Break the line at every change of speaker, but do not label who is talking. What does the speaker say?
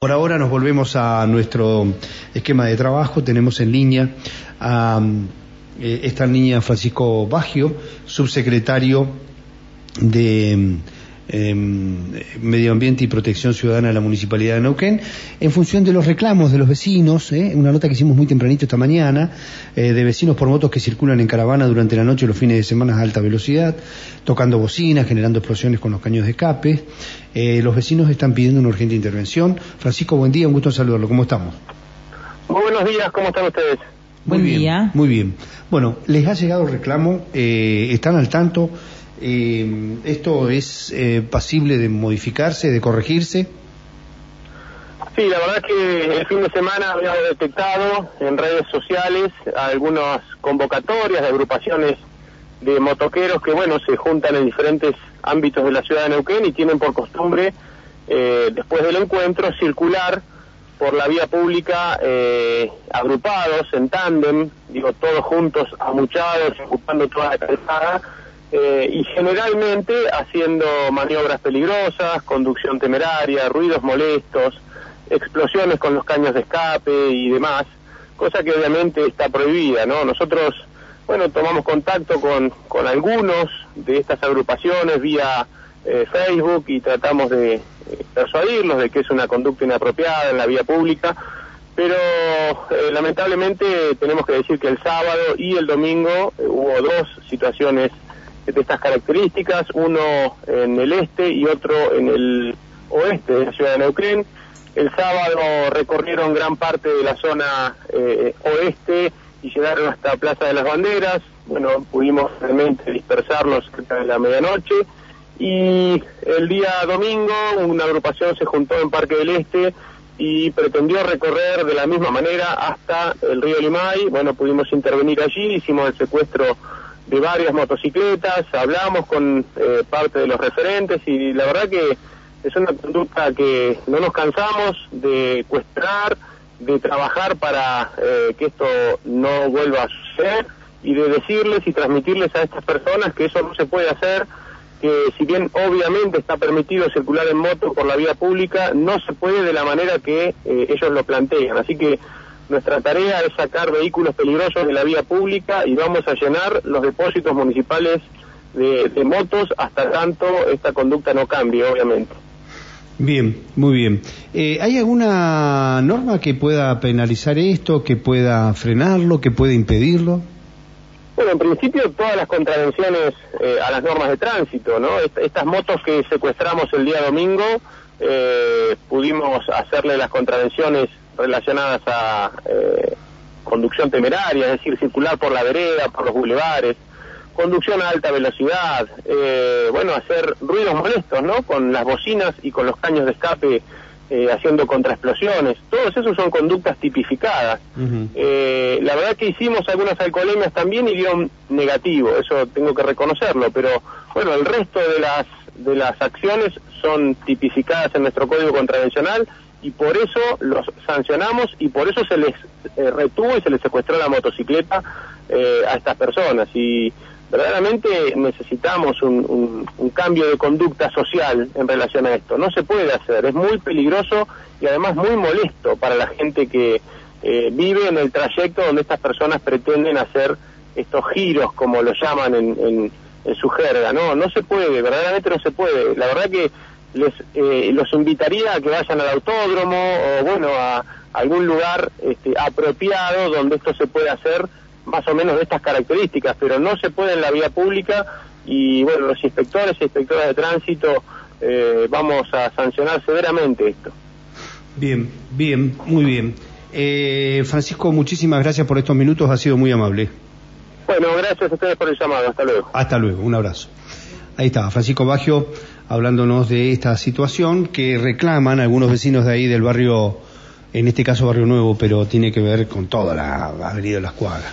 Por ahora nos volvemos a nuestro esquema de trabajo. Tenemos en línea a eh, esta niña Francisco Baggio, subsecretario de eh, Medio Ambiente y Protección Ciudadana de la Municipalidad de Neuquén, en función de los reclamos de los vecinos, ¿eh? una nota que hicimos muy tempranito esta mañana, eh, de vecinos por motos que circulan en caravana durante la noche y los fines de semana a alta velocidad, tocando bocinas, generando explosiones con los caños de escape. Eh, los vecinos están pidiendo una urgente intervención. Francisco, buen día, un gusto en saludarlo. ¿Cómo estamos?
Muy buenos días, ¿cómo están ustedes?
Muy
Buen
bien,
día.
Muy bien. Bueno, les ha llegado el reclamo, eh, están al tanto. Eh, ¿Esto es eh, pasible de modificarse, de corregirse?
Sí, la verdad es que el fin de semana habíamos detectado en redes sociales algunas convocatorias de agrupaciones de motoqueros que, bueno, se juntan en diferentes ámbitos de la ciudad de Neuquén y tienen por costumbre, eh, después del encuentro, circular por la vía pública eh, agrupados, en tándem, digo, todos juntos, amuchados, ocupando toda la calzada, eh, y generalmente haciendo maniobras peligrosas, conducción temeraria, ruidos molestos, explosiones con los caños de escape y demás, cosa que obviamente está prohibida, ¿no? Nosotros, bueno, tomamos contacto con, con algunos de estas agrupaciones vía eh, Facebook y tratamos de eh, persuadirlos de que es una conducta inapropiada en la vía pública, pero eh, lamentablemente tenemos que decir que el sábado y el domingo eh, hubo dos situaciones de estas características, uno en el este y otro en el oeste de la ciudad de Neuquén. El sábado recorrieron gran parte de la zona eh, oeste y llegaron hasta Plaza de las Banderas. Bueno, pudimos realmente dispersarlos cerca de la medianoche. Y el día domingo una agrupación se juntó en Parque del Este y pretendió recorrer de la misma manera hasta el río Limay. Bueno, pudimos intervenir allí, hicimos el secuestro de varias motocicletas, hablamos con eh, parte de los referentes y la verdad que es una conducta que no nos cansamos de cuestionar, de trabajar para eh, que esto no vuelva a suceder y de decirles y transmitirles a estas personas que eso no se puede hacer, que si bien obviamente está permitido circular en moto por la vía pública, no se puede de la manera que eh, ellos lo plantean. Así que nuestra tarea es sacar vehículos peligrosos de la vía pública y vamos a llenar los depósitos municipales de, de motos hasta tanto esta conducta no cambie, obviamente.
Bien, muy bien. Eh, ¿Hay alguna norma que pueda penalizar esto, que pueda frenarlo, que pueda impedirlo?
Bueno, en principio todas las contravenciones eh, a las normas de tránsito, ¿no? Est- estas motos que secuestramos el día domingo, eh, pudimos hacerle las contravenciones relacionadas a eh, conducción temeraria, es decir, circular por la vereda, por los bulevares, conducción a alta velocidad, eh, bueno, hacer ruidos molestos, ¿no? Con las bocinas y con los caños de escape eh, haciendo contraexplosiones. Todos esos son conductas tipificadas.
Ujú.
Eh, la verdad que hicimos algunas alcoholemias también y dieron negativo, eso tengo que reconocerlo, pero bueno, el resto de las de las acciones son tipificadas en nuestro código contravencional y por eso los sancionamos y por eso se les eh, retuvo y se les secuestró la motocicleta eh, a estas personas y verdaderamente necesitamos un, un- cambio de conducta social en relación a esto. No se puede hacer, es muy peligroso y además muy molesto para la gente que eh, vive en el trayecto donde estas personas pretenden hacer estos giros, como lo llaman en, en- en su jerga. No, no se puede, verdaderamente no se puede. La verdad que les eh, los invitaría a que vayan al autódromo o bueno a algún lugar este, apropiado donde esto se pueda hacer más o menos de estas características, pero no se puede en la vía pública y bueno, los inspectores y inspectoras de tránsito eh, vamos a sancionar severamente esto.
Bien, bien, muy bien. Eh, Francisco, muchísimas gracias por estos minutos, ha sido muy amable.
Bueno, gracias a ustedes por el llamado, hasta luego.
Hasta luego, un abrazo. Ahí está, Francisco Baggio hablándonos de esta situación que reclaman algunos vecinos de ahí del barrio, en este caso Barrio Nuevo, pero tiene que ver con toda la avenida Las Cuadras.